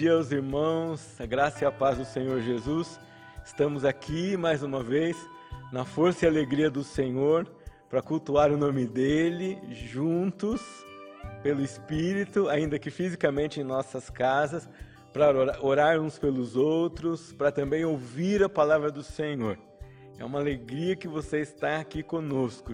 Dia aos irmãos, a graça e a paz do Senhor Jesus. Estamos aqui mais uma vez na força e alegria do Senhor para cultuar o nome dele juntos pelo Espírito, ainda que fisicamente em nossas casas, para orar uns pelos outros, para também ouvir a palavra do Senhor. É uma alegria que você está aqui conosco.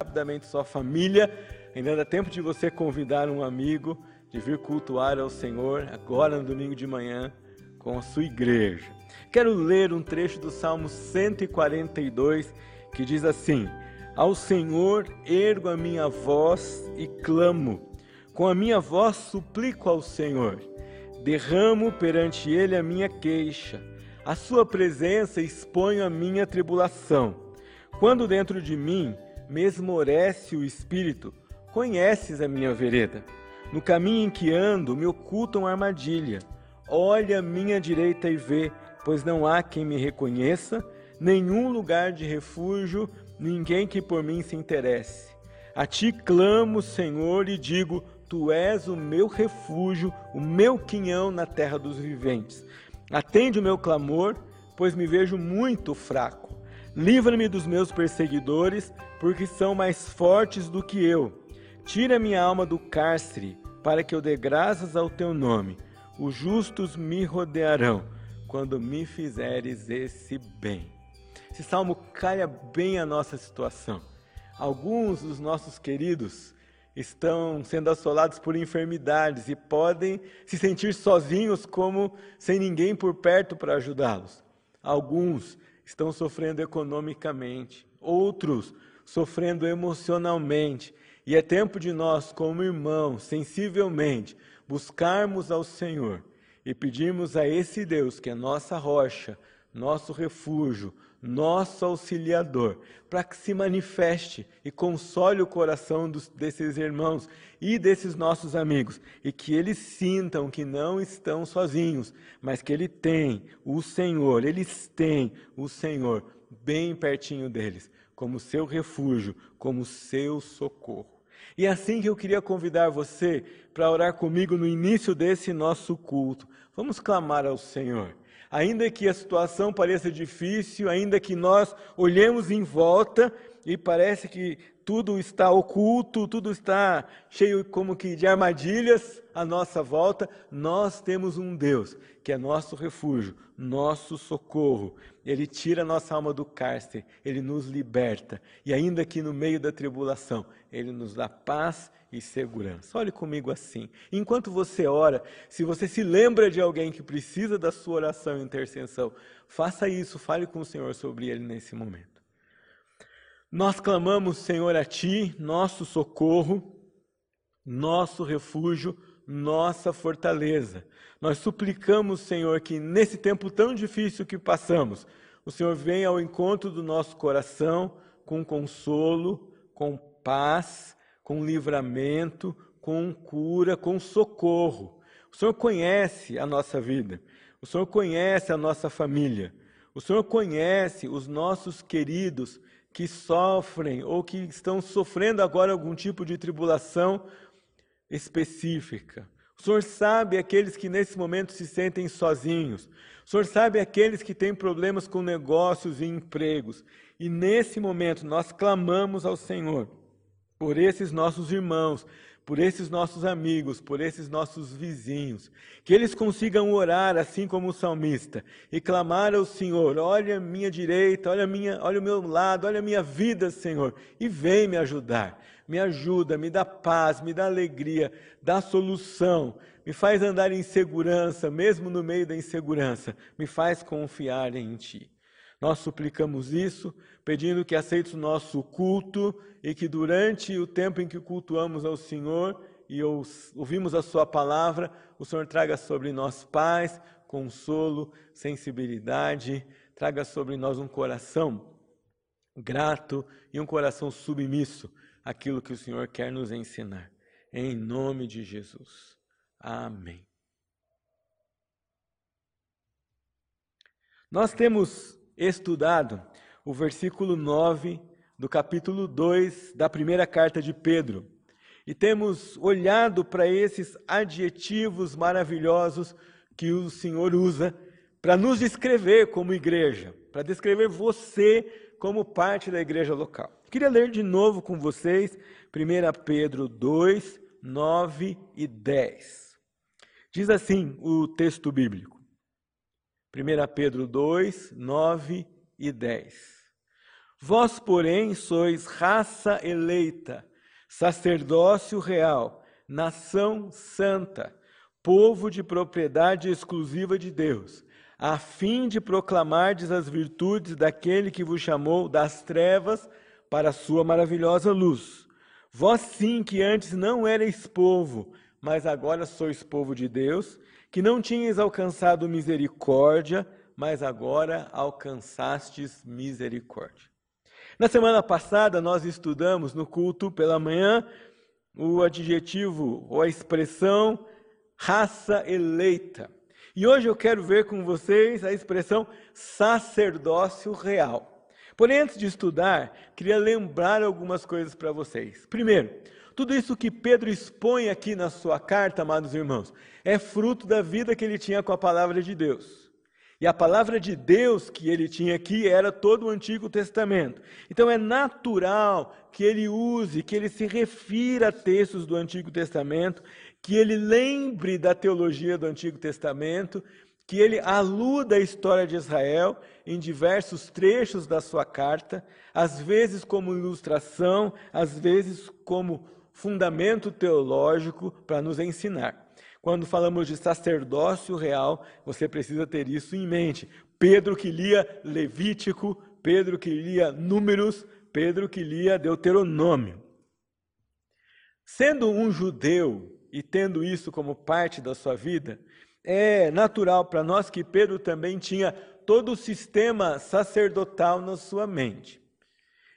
Rapidamente sua família, ainda dá tempo de você convidar um amigo de vir cultuar ao Senhor agora no domingo de manhã com a sua igreja. Quero ler um trecho do Salmo 142 que diz assim: Ao Senhor ergo a minha voz e clamo, com a minha voz suplico ao Senhor, derramo perante Ele a minha queixa, a Sua presença exponho a minha tribulação. Quando dentro de mim me esmorece o espírito, conheces a minha vereda. No caminho em que ando, me ocultam armadilha. Olha à minha direita e vê, pois não há quem me reconheça, nenhum lugar de refúgio, ninguém que por mim se interesse. A ti clamo, Senhor, e digo: Tu és o meu refúgio, o meu quinhão na terra dos viventes. Atende o meu clamor, pois me vejo muito fraco. Livra-me dos meus perseguidores, porque são mais fortes do que eu. Tira minha alma do cárcere, para que eu dê graças ao teu nome. Os justos me rodearão quando me fizeres esse bem. Esse salmo caia bem a nossa situação. Alguns dos nossos queridos estão sendo assolados por enfermidades e podem se sentir sozinhos, como sem ninguém por perto para ajudá-los. Alguns estão sofrendo economicamente, outros sofrendo emocionalmente e é tempo de nós, como irmãos, sensivelmente, buscarmos ao Senhor e pedirmos a esse Deus, que é nossa rocha, nosso refúgio, nosso auxiliador, para que se manifeste e console o coração dos, desses irmãos e desses nossos amigos, e que eles sintam que não estão sozinhos, mas que ele tem o Senhor, eles têm o Senhor bem pertinho deles, como seu refúgio, como seu socorro. E é assim que eu queria convidar você para orar comigo no início desse nosso culto. Vamos clamar ao Senhor. Ainda que a situação pareça difícil, ainda que nós olhemos em volta e parece que tudo está oculto, tudo está cheio como que de armadilhas à nossa volta, nós temos um Deus que é nosso refúgio, nosso socorro. Ele tira a nossa alma do cárcere, ele nos liberta. E ainda que no meio da tribulação, ele nos dá paz e segurança. Olhe comigo assim. Enquanto você ora, se você se lembra de alguém que precisa da sua oração e intercessão, faça isso, fale com o Senhor sobre ele nesse momento. Nós clamamos, Senhor, a Ti, nosso socorro, nosso refúgio, nossa fortaleza. Nós suplicamos, Senhor, que nesse tempo tão difícil que passamos, o Senhor venha ao encontro do nosso coração com consolo, com paz, com livramento, com cura, com socorro. O Senhor conhece a nossa vida, o Senhor conhece a nossa família, o Senhor conhece os nossos queridos que sofrem ou que estão sofrendo agora algum tipo de tribulação específica. O Senhor sabe aqueles que nesse momento se sentem sozinhos. O Senhor sabe aqueles que têm problemas com negócios e empregos. E nesse momento nós clamamos ao Senhor por esses nossos irmãos, por esses nossos amigos, por esses nossos vizinhos, que eles consigam orar assim como o salmista e clamar ao Senhor: olha a minha direita, olha, minha, olha o meu lado, olha a minha vida, Senhor, e vem me ajudar. Me ajuda, me dá paz, me dá alegria, dá solução, me faz andar em segurança, mesmo no meio da insegurança, me faz confiar em Ti. Nós suplicamos isso, pedindo que aceites o nosso culto e que durante o tempo em que cultuamos ao Senhor e ouvimos a Sua palavra, o Senhor traga sobre nós paz, consolo, sensibilidade, traga sobre nós um coração grato e um coração submisso àquilo que o Senhor quer nos ensinar. Em nome de Jesus. Amém. Nós temos estudado o versículo 9 do capítulo 2 da primeira carta de Pedro. E temos olhado para esses adjetivos maravilhosos que o Senhor usa para nos descrever como igreja, para descrever você como parte da igreja local. Queria ler de novo com vocês 1 Pedro 2, 9 e 10. Diz assim o texto bíblico. 1 Pedro 2, 9 e 10. Vós, porém, sois raça eleita, sacerdócio real, nação santa, povo de propriedade exclusiva de Deus, a fim de proclamardes as virtudes daquele que vos chamou das trevas para a sua maravilhosa luz. Vós sim que antes não erais povo, mas agora sois povo de Deus, que não tinhas alcançado misericórdia, mas agora alcançastes misericórdia. Na semana passada, nós estudamos no culto pela manhã o adjetivo ou a expressão raça eleita. E hoje eu quero ver com vocês a expressão sacerdócio real. Porém, antes de estudar, queria lembrar algumas coisas para vocês. Primeiro, tudo isso que Pedro expõe aqui na sua carta, amados irmãos, é fruto da vida que ele tinha com a palavra de Deus. E a palavra de Deus que ele tinha aqui era todo o Antigo Testamento. Então é natural que ele use, que ele se refira a textos do Antigo Testamento, que ele lembre da teologia do Antigo Testamento, que ele aluda à história de Israel em diversos trechos da sua carta, às vezes como ilustração, às vezes como fundamento teológico para nos ensinar. Quando falamos de sacerdócio real, você precisa ter isso em mente. Pedro que lia Levítico, Pedro que lia Números, Pedro que lia Deuteronômio. Sendo um judeu e tendo isso como parte da sua vida, é natural para nós que Pedro também tinha todo o sistema sacerdotal na sua mente.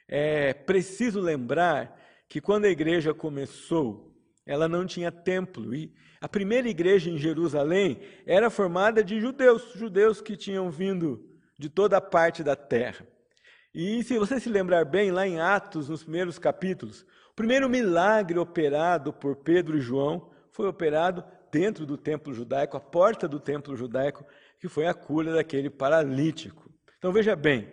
É preciso lembrar que quando a igreja começou, ela não tinha templo. E a primeira igreja em Jerusalém era formada de judeus, judeus que tinham vindo de toda a parte da terra. E se você se lembrar bem, lá em Atos, nos primeiros capítulos, o primeiro milagre operado por Pedro e João foi operado dentro do templo judaico, a porta do templo judaico, que foi a cura daquele paralítico. Então veja bem,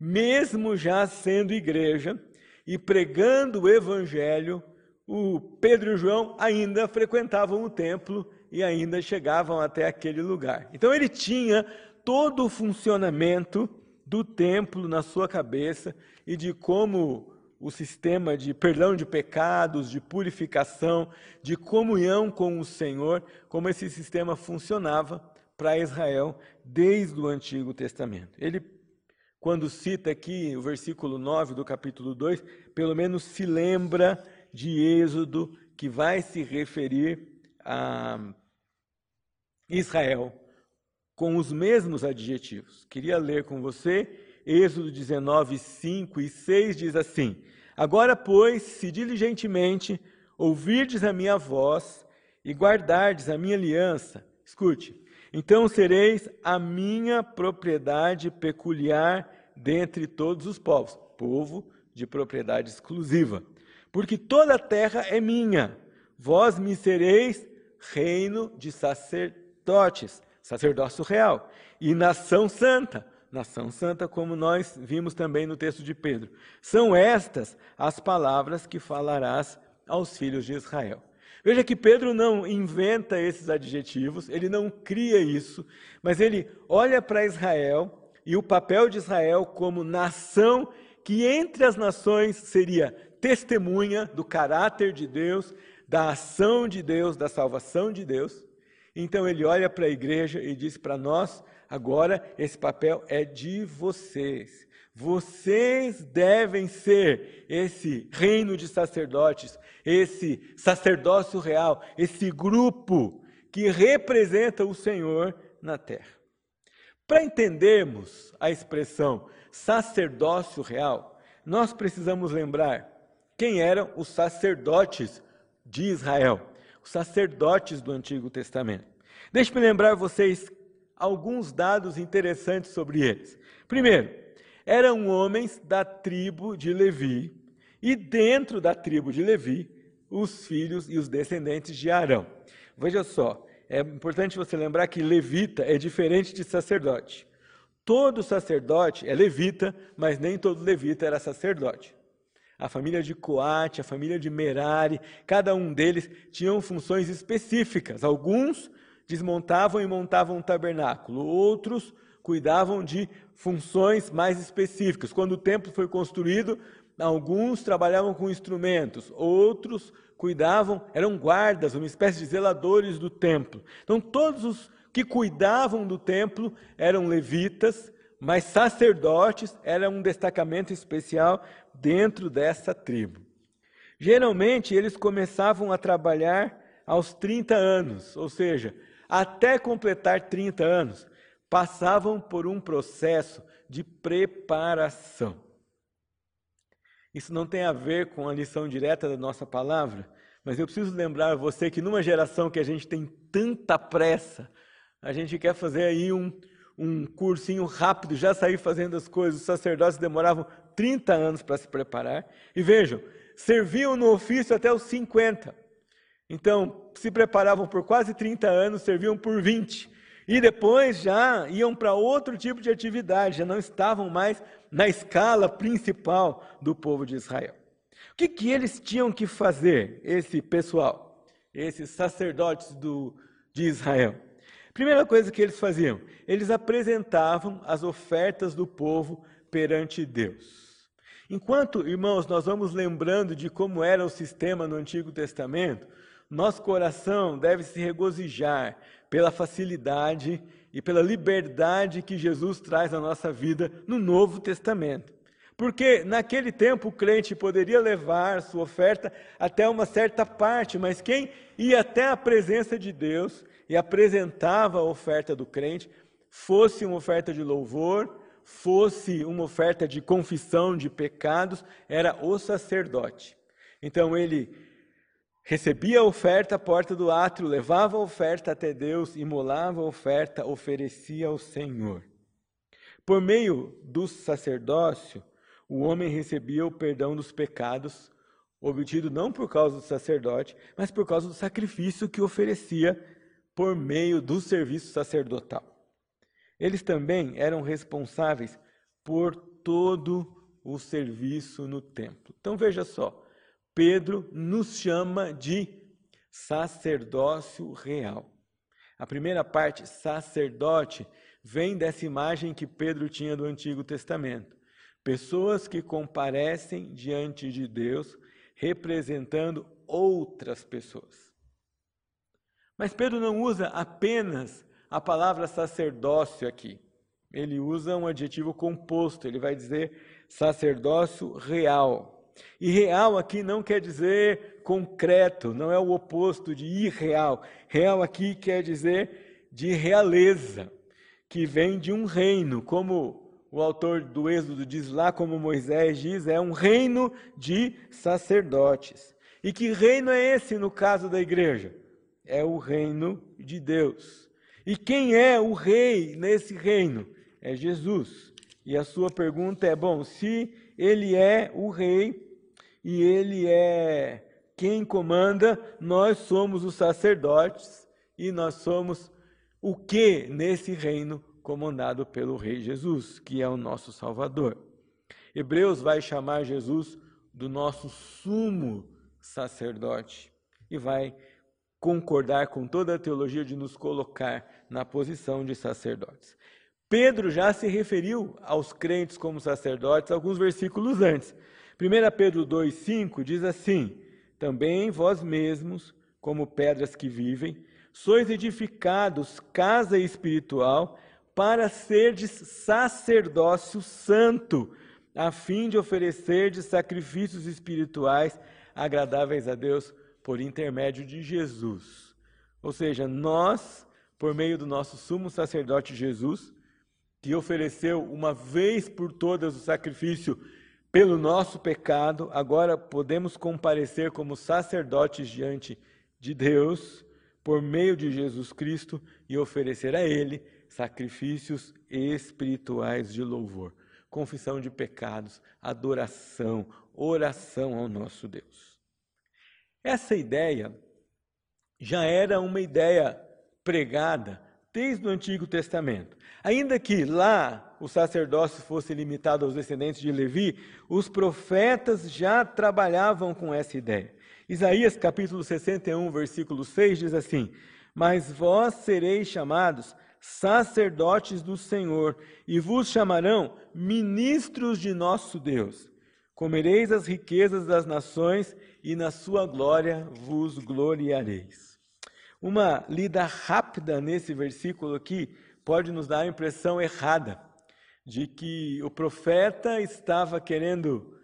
mesmo já sendo igreja, e pregando o evangelho, o Pedro e o João ainda frequentavam o templo e ainda chegavam até aquele lugar. Então ele tinha todo o funcionamento do templo na sua cabeça e de como o sistema de perdão de pecados, de purificação, de comunhão com o Senhor, como esse sistema funcionava para Israel desde o Antigo Testamento. Ele quando cita aqui o versículo 9 do capítulo 2, pelo menos se lembra de Êxodo, que vai se referir a Israel com os mesmos adjetivos. Queria ler com você, Êxodo 19, 5 e 6 diz assim: Agora, pois, se diligentemente ouvirdes a minha voz e guardardes a minha aliança, escute, então sereis a minha propriedade peculiar dentre todos os povos, povo de propriedade exclusiva. Porque toda a terra é minha, vós me sereis reino de sacerdotes, sacerdócio real, e nação santa, nação santa, como nós vimos também no texto de Pedro. São estas as palavras que falarás aos filhos de Israel. Veja que Pedro não inventa esses adjetivos, ele não cria isso, mas ele olha para Israel e o papel de Israel como nação que entre as nações seria testemunha do caráter de Deus, da ação de Deus, da salvação de Deus. Então ele olha para a igreja e diz para nós: agora esse papel é de vocês. Vocês devem ser esse reino de sacerdotes, esse sacerdócio real, esse grupo que representa o Senhor na terra. Para entendermos a expressão sacerdócio real, nós precisamos lembrar quem eram os sacerdotes de Israel, os sacerdotes do Antigo Testamento. Deixe-me lembrar vocês alguns dados interessantes sobre eles. Primeiro, eram homens da tribo de Levi, e dentro da tribo de Levi, os filhos e os descendentes de Arão. Veja só, é importante você lembrar que levita é diferente de sacerdote. Todo sacerdote é levita, mas nem todo levita era sacerdote. A família de Coate, a família de Merari, cada um deles tinham funções específicas. Alguns desmontavam e montavam um tabernáculo, outros cuidavam de funções mais específicas. Quando o templo foi construído, alguns trabalhavam com instrumentos, outros cuidavam, eram guardas, uma espécie de zeladores do templo. Então, todos os que cuidavam do templo eram levitas, mas sacerdotes era um destacamento especial dentro dessa tribo. Geralmente, eles começavam a trabalhar aos 30 anos, ou seja, até completar 30 anos, passavam por um processo de preparação. Isso não tem a ver com a lição direta da nossa palavra, mas eu preciso lembrar você que numa geração que a gente tem tanta pressa, a gente quer fazer aí um, um cursinho rápido, já sair fazendo as coisas. Os sacerdotes demoravam 30 anos para se preparar. E vejam, serviam no ofício até os 50. Então, se preparavam por quase 30 anos, serviam por 20. E depois já iam para outro tipo de atividade, já não estavam mais na escala principal do povo de Israel. O que, que eles tinham que fazer, esse pessoal, esses sacerdotes do, de Israel? Primeira coisa que eles faziam, eles apresentavam as ofertas do povo perante Deus. Enquanto, irmãos, nós vamos lembrando de como era o sistema no Antigo Testamento, nosso coração deve se regozijar pela facilidade e pela liberdade que Jesus traz à nossa vida no Novo Testamento. Porque naquele tempo o crente poderia levar sua oferta até uma certa parte, mas quem ia até a presença de Deus e apresentava a oferta do crente, fosse uma oferta de louvor, fosse uma oferta de confissão de pecados, era o sacerdote. Então ele recebia a oferta à porta do átrio, levava a oferta até Deus, imolava a oferta, oferecia ao Senhor. Por meio do sacerdócio, o homem recebia o perdão dos pecados, obtido não por causa do sacerdote, mas por causa do sacrifício que oferecia por meio do serviço sacerdotal. Eles também eram responsáveis por todo o serviço no templo. Então veja só, Pedro nos chama de sacerdócio real. A primeira parte, sacerdote, vem dessa imagem que Pedro tinha do Antigo Testamento. Pessoas que comparecem diante de Deus representando outras pessoas. Mas Pedro não usa apenas a palavra sacerdócio aqui. Ele usa um adjetivo composto, ele vai dizer sacerdócio real. E real aqui não quer dizer concreto, não é o oposto de irreal. Real aqui quer dizer de realeza, que vem de um reino, como o autor do Êxodo diz lá, como Moisés diz, é um reino de sacerdotes. E que reino é esse no caso da igreja? É o reino de Deus. E quem é o rei nesse reino? É Jesus. E a sua pergunta é: bom, se ele é o rei, e ele é quem comanda, nós somos os sacerdotes e nós somos o que nesse reino comandado pelo Rei Jesus, que é o nosso Salvador. Hebreus vai chamar Jesus do nosso sumo sacerdote e vai concordar com toda a teologia de nos colocar na posição de sacerdotes. Pedro já se referiu aos crentes como sacerdotes alguns versículos antes. 1 Pedro 2,5 diz assim: Também vós mesmos, como pedras que vivem, sois edificados casa espiritual para serdes sacerdócio santo, a fim de oferecerdes sacrifícios espirituais agradáveis a Deus por intermédio de Jesus. Ou seja, nós por meio do nosso sumo sacerdote Jesus, que ofereceu uma vez por todas o sacrifício pelo nosso pecado, agora podemos comparecer como sacerdotes diante de Deus por meio de Jesus Cristo e oferecer a Ele sacrifícios espirituais de louvor, confissão de pecados, adoração, oração ao nosso Deus. Essa ideia já era uma ideia pregada desde o Antigo Testamento. Ainda que lá o sacerdócio fosse limitado aos descendentes de Levi, os profetas já trabalhavam com essa ideia. Isaías capítulo 61, versículo 6 diz assim: Mas vós sereis chamados sacerdotes do Senhor, e vos chamarão ministros de nosso Deus. Comereis as riquezas das nações, e na sua glória vos gloriareis. Uma lida rápida nesse versículo aqui pode nos dar a impressão errada de que o profeta estava querendo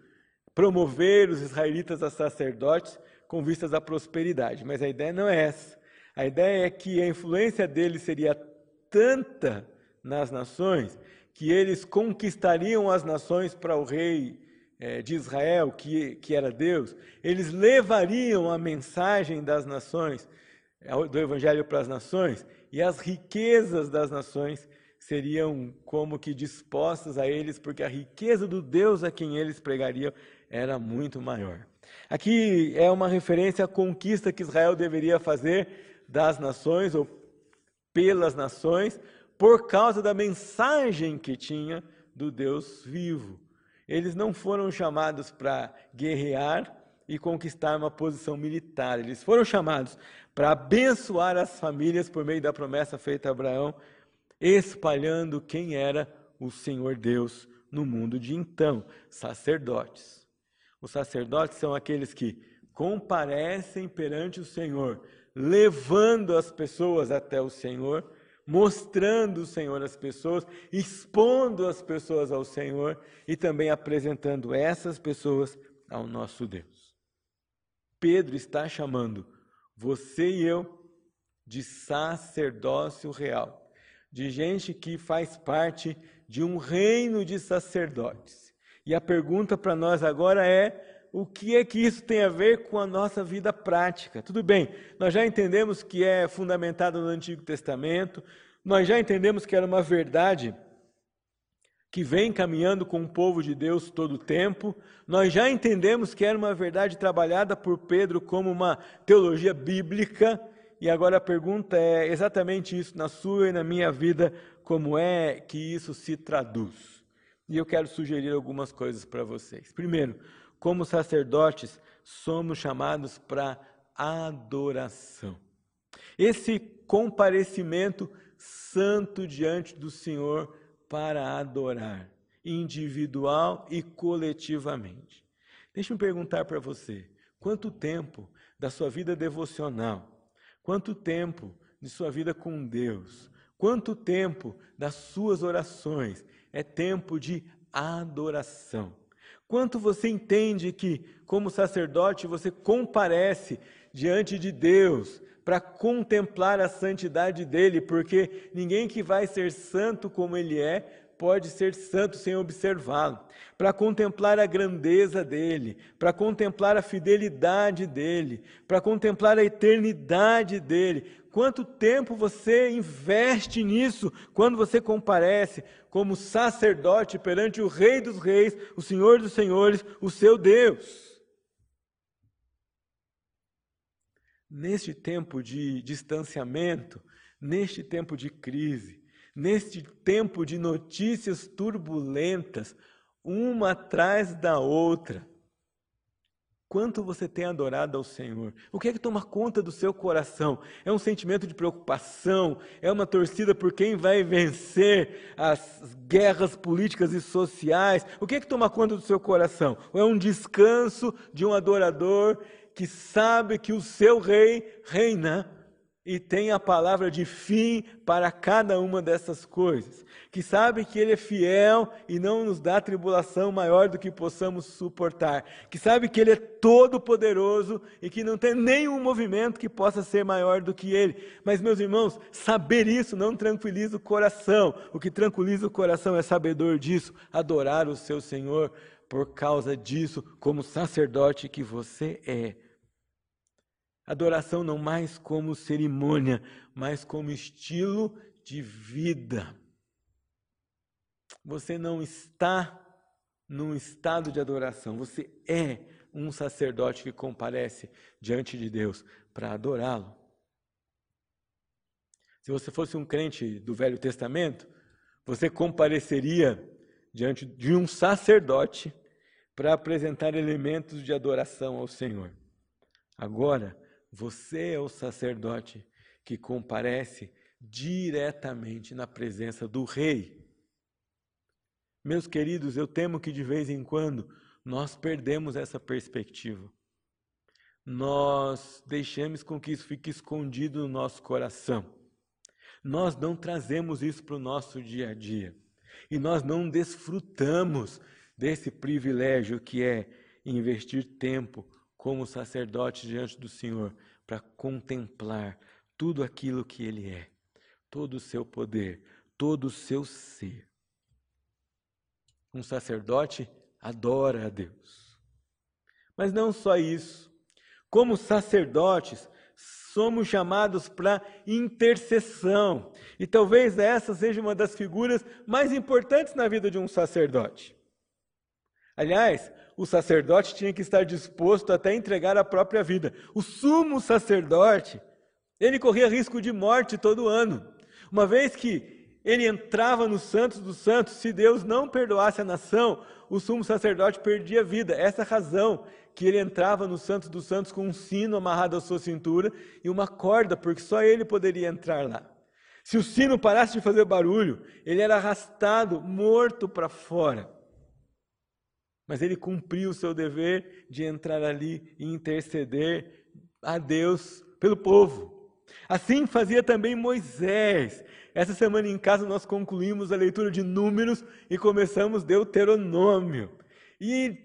promover os israelitas a sacerdotes com vistas à prosperidade, mas a ideia não é essa. A ideia é que a influência dele seria tanta nas nações que eles conquistariam as nações para o rei é, de Israel, que, que era Deus, eles levariam a mensagem das nações, do Evangelho para as nações, e as riquezas das nações seriam como que dispostas a eles, porque a riqueza do Deus a quem eles pregariam era muito maior. Aqui é uma referência à conquista que Israel deveria fazer das nações, ou pelas nações, por causa da mensagem que tinha do Deus vivo. Eles não foram chamados para guerrear e conquistar uma posição militar. Eles foram chamados para abençoar as famílias por meio da promessa feita a Abraão, espalhando quem era o Senhor Deus no mundo de então, sacerdotes. Os sacerdotes são aqueles que comparecem perante o Senhor, levando as pessoas até o Senhor mostrando o Senhor às pessoas, expondo as pessoas ao Senhor e também apresentando essas pessoas ao nosso Deus. Pedro está chamando você e eu de sacerdócio real, de gente que faz parte de um reino de sacerdotes. E a pergunta para nós agora é: o que é que isso tem a ver com a nossa vida prática? Tudo bem, nós já entendemos que é fundamentado no Antigo Testamento, nós já entendemos que era uma verdade que vem caminhando com o povo de Deus todo o tempo, nós já entendemos que era uma verdade trabalhada por Pedro como uma teologia bíblica, e agora a pergunta é exatamente isso na sua e na minha vida, como é que isso se traduz? E eu quero sugerir algumas coisas para vocês. Primeiro, como sacerdotes, somos chamados para adoração. Esse comparecimento santo diante do Senhor para adorar, individual e coletivamente. Deixa eu perguntar para você: quanto tempo da sua vida devocional, quanto tempo de sua vida com Deus, quanto tempo das suas orações é tempo de adoração? Quanto você entende que, como sacerdote, você comparece diante de Deus para contemplar a santidade dele, porque ninguém que vai ser santo como ele é pode ser santo sem observá-lo, para contemplar a grandeza dele, para contemplar a fidelidade dele, para contemplar a eternidade dele. Quanto tempo você investe nisso quando você comparece como sacerdote perante o Rei dos Reis, o Senhor dos Senhores, o seu Deus? Neste tempo de distanciamento, neste tempo de crise, neste tempo de notícias turbulentas, uma atrás da outra. Quanto você tem adorado ao Senhor? O que é que toma conta do seu coração? É um sentimento de preocupação? É uma torcida por quem vai vencer as guerras políticas e sociais? O que é que toma conta do seu coração? Ou é um descanso de um adorador que sabe que o seu rei reina e tem a palavra de fim para cada uma dessas coisas, que sabe que Ele é fiel e não nos dá tribulação maior do que possamos suportar, que sabe que Ele é todo-poderoso e que não tem nenhum movimento que possa ser maior do que Ele. Mas, meus irmãos, saber isso não tranquiliza o coração, o que tranquiliza o coração é sabedor disso, adorar o seu Senhor por causa disso, como sacerdote que você é. Adoração não mais como cerimônia, mas como estilo de vida. Você não está num estado de adoração, você é um sacerdote que comparece diante de Deus para adorá-lo. Se você fosse um crente do Velho Testamento, você compareceria diante de um sacerdote para apresentar elementos de adoração ao Senhor. Agora, você é o sacerdote que comparece diretamente na presença do Rei. Meus queridos, eu temo que de vez em quando nós perdemos essa perspectiva. Nós deixamos com que isso fique escondido no nosso coração. Nós não trazemos isso para o nosso dia a dia. E nós não desfrutamos desse privilégio que é investir tempo como sacerdote diante do Senhor para contemplar tudo aquilo que Ele é, todo o seu poder, todo o seu ser. Um sacerdote adora a Deus. Mas não só isso. Como sacerdotes, somos chamados para intercessão. E talvez essa seja uma das figuras mais importantes na vida de um sacerdote. Aliás, o sacerdote tinha que estar disposto até entregar a própria vida. O sumo sacerdote, ele corria risco de morte todo ano. Uma vez que ele entrava no Santos dos Santos, se Deus não perdoasse a nação, o sumo sacerdote perdia a vida. Essa é razão que ele entrava no Santos dos Santos com um sino amarrado à sua cintura e uma corda, porque só ele poderia entrar lá. Se o sino parasse de fazer barulho, ele era arrastado, morto para fora. Mas ele cumpriu o seu dever de entrar ali e interceder a Deus pelo povo. Assim fazia também Moisés. Essa semana em casa nós concluímos a leitura de Números e começamos Deuteronômio. E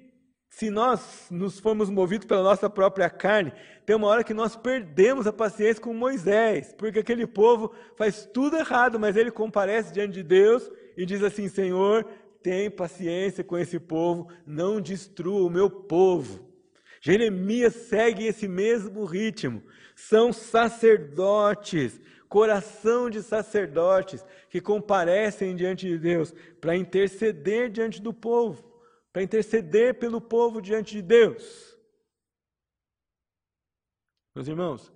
se nós nos formos movidos pela nossa própria carne, tem uma hora que nós perdemos a paciência com Moisés, porque aquele povo faz tudo errado, mas ele comparece diante de Deus e diz assim: Senhor, tem paciência com esse povo, não destrua o meu povo. Jeremias segue esse mesmo ritmo. São sacerdotes, coração de sacerdotes, que comparecem diante de Deus para interceder diante do povo, para interceder pelo povo diante de Deus. Meus irmãos,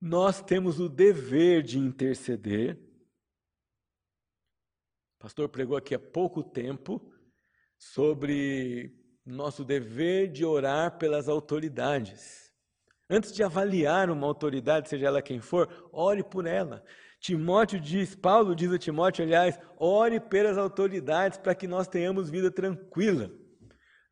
nós temos o dever de interceder pastor pregou aqui há pouco tempo sobre nosso dever de orar pelas autoridades. Antes de avaliar uma autoridade, seja ela quem for, ore por ela. Timóteo diz, Paulo diz a Timóteo, aliás, ore pelas autoridades para que nós tenhamos vida tranquila.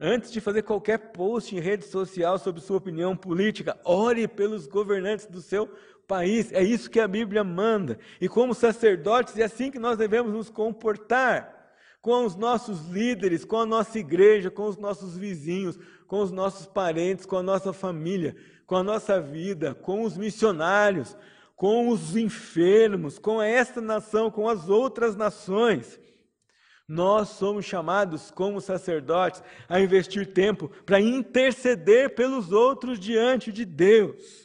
Antes de fazer qualquer post em rede social sobre sua opinião política, ore pelos governantes do seu país. É isso que a Bíblia manda. E como sacerdotes, é assim que nós devemos nos comportar com os nossos líderes, com a nossa igreja, com os nossos vizinhos, com os nossos parentes, com a nossa família, com a nossa vida, com os missionários, com os enfermos, com esta nação, com as outras nações. Nós somos chamados, como sacerdotes, a investir tempo para interceder pelos outros diante de Deus.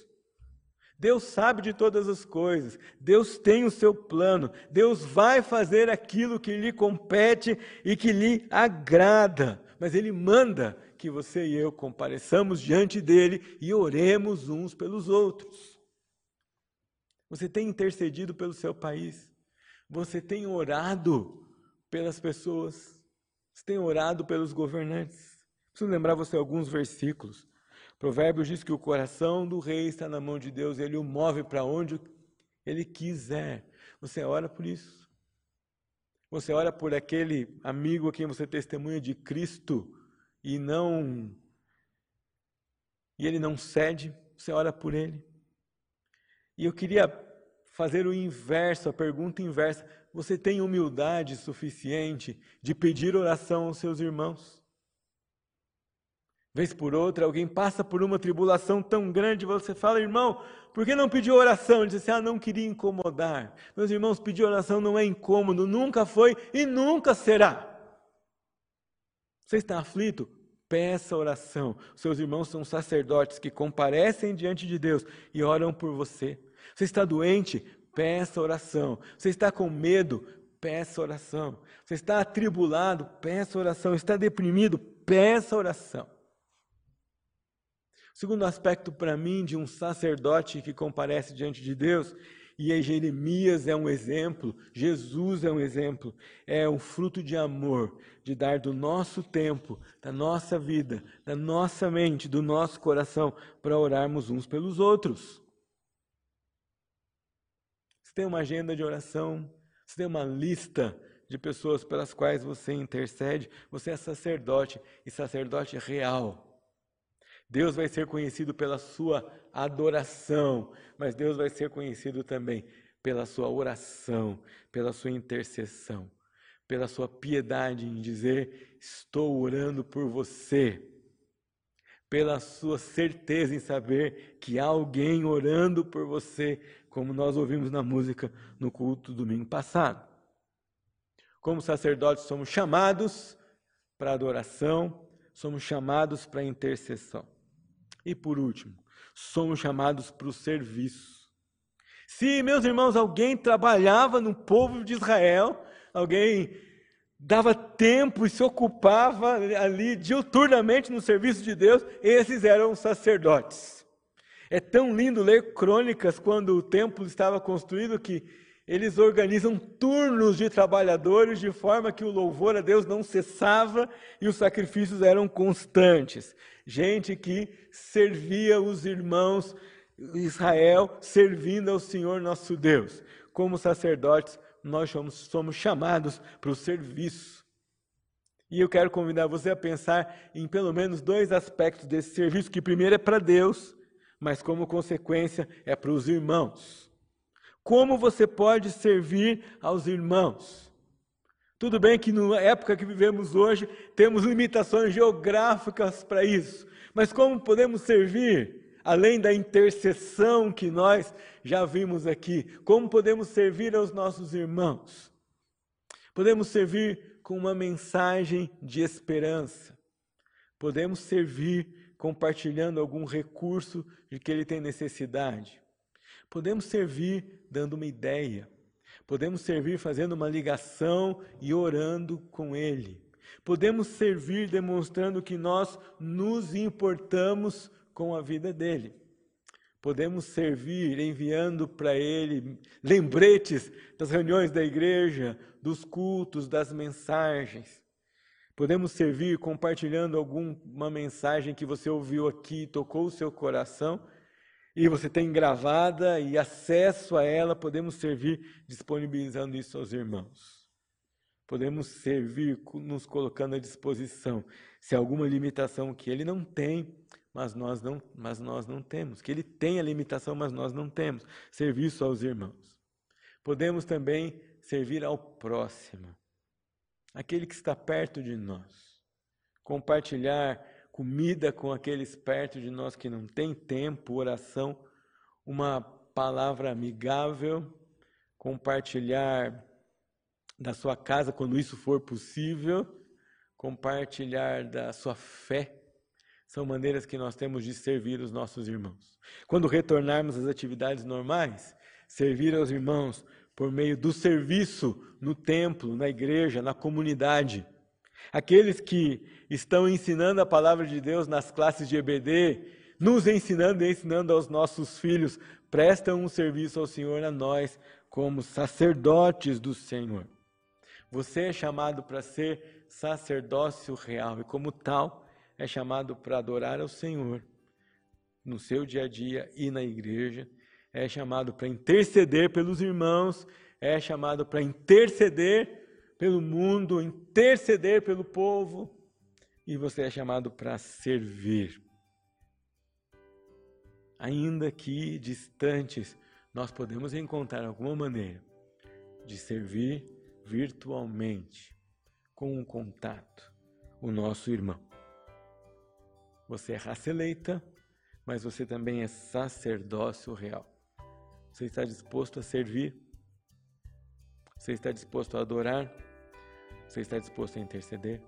Deus sabe de todas as coisas, Deus tem o seu plano, Deus vai fazer aquilo que lhe compete e que lhe agrada, mas Ele manda que você e eu compareçamos diante dele e oremos uns pelos outros. Você tem intercedido pelo seu país, você tem orado pelas pessoas, você tem orado pelos governantes. Preciso lembrar você alguns versículos. Provérbios diz que o coração do rei está na mão de Deus, ele o move para onde ele quiser. Você ora por isso. Você ora por aquele amigo a quem você testemunha de Cristo e não e ele não cede, você ora por ele. E eu queria fazer o inverso, a pergunta inversa. Você tem humildade suficiente de pedir oração aos seus irmãos? Vez por outra, alguém passa por uma tribulação tão grande, você fala, irmão, por que não pediu oração? Ele disse, ah, não queria incomodar. Meus irmãos, pedir oração não é incômodo, nunca foi e nunca será. Você está aflito? Peça oração. Seus irmãos são sacerdotes que comparecem diante de Deus e oram por você. Você está doente? Peça oração. Você está com medo? Peça oração. Você está atribulado? Peça oração. Está deprimido? Peça oração. Segundo aspecto para mim de um sacerdote que comparece diante de Deus e aí Jeremias é um exemplo, Jesus é um exemplo, é o fruto de amor, de dar do nosso tempo, da nossa vida, da nossa mente, do nosso coração, para orarmos uns pelos outros. Você tem uma agenda de oração, você tem uma lista de pessoas pelas quais você intercede, você é sacerdote e sacerdote real. Deus vai ser conhecido pela sua adoração, mas Deus vai ser conhecido também pela sua oração, pela sua intercessão, pela sua piedade em dizer: Estou orando por você, pela sua certeza em saber que há alguém orando por você, como nós ouvimos na música no culto domingo passado. Como sacerdotes, somos chamados para adoração, somos chamados para intercessão. E por último, somos chamados para o serviço. Se, meus irmãos, alguém trabalhava no povo de Israel, alguém dava tempo e se ocupava ali diuturnamente no serviço de Deus, esses eram os sacerdotes. É tão lindo ler crônicas quando o templo estava construído que eles organizam turnos de trabalhadores de forma que o louvor a Deus não cessava e os sacrifícios eram constantes gente que servia os irmãos Israel, servindo ao Senhor nosso Deus. Como sacerdotes, nós somos, somos chamados para o serviço. E eu quero convidar você a pensar em pelo menos dois aspectos desse serviço, que primeiro é para Deus, mas como consequência é para os irmãos. Como você pode servir aos irmãos? Tudo bem que na época que vivemos hoje temos limitações geográficas para isso, mas como podemos servir além da intercessão que nós já vimos aqui? Como podemos servir aos nossos irmãos? Podemos servir com uma mensagem de esperança. Podemos servir compartilhando algum recurso de que ele tem necessidade. Podemos servir dando uma ideia. Podemos servir fazendo uma ligação e orando com Ele. Podemos servir demonstrando que nós nos importamos com a vida dele. Podemos servir enviando para ele lembretes das reuniões da igreja, dos cultos, das mensagens. Podemos servir compartilhando alguma mensagem que você ouviu aqui, tocou o seu coração e você tem gravada e acesso a ela, podemos servir disponibilizando isso aos irmãos. Podemos servir nos colocando à disposição. Se há alguma limitação que ele não tem, mas nós não, mas nós não temos. Que ele tem a limitação, mas nós não temos. Serviço aos irmãos. Podemos também servir ao próximo, aquele que está perto de nós. Compartilhar comida com aqueles perto de nós que não têm tempo, oração, uma palavra amigável, compartilhar da sua casa quando isso for possível, compartilhar da sua fé. São maneiras que nós temos de servir os nossos irmãos. Quando retornarmos às atividades normais, servir aos irmãos por meio do serviço no templo, na igreja, na comunidade Aqueles que estão ensinando a palavra de Deus nas classes de EBD, nos ensinando e ensinando aos nossos filhos, prestam um serviço ao Senhor a nós, como sacerdotes do Senhor. Você é chamado para ser sacerdócio real e, como tal, é chamado para adorar ao Senhor no seu dia a dia e na igreja, é chamado para interceder pelos irmãos, é chamado para interceder pelo mundo, interceder pelo povo, e você é chamado para servir. Ainda que distantes, nós podemos encontrar alguma maneira de servir virtualmente, com um contato, o nosso irmão. Você é raça eleita, mas você também é sacerdócio real. Você está disposto a servir? Você está disposto a adorar? Você está disposto a interceder?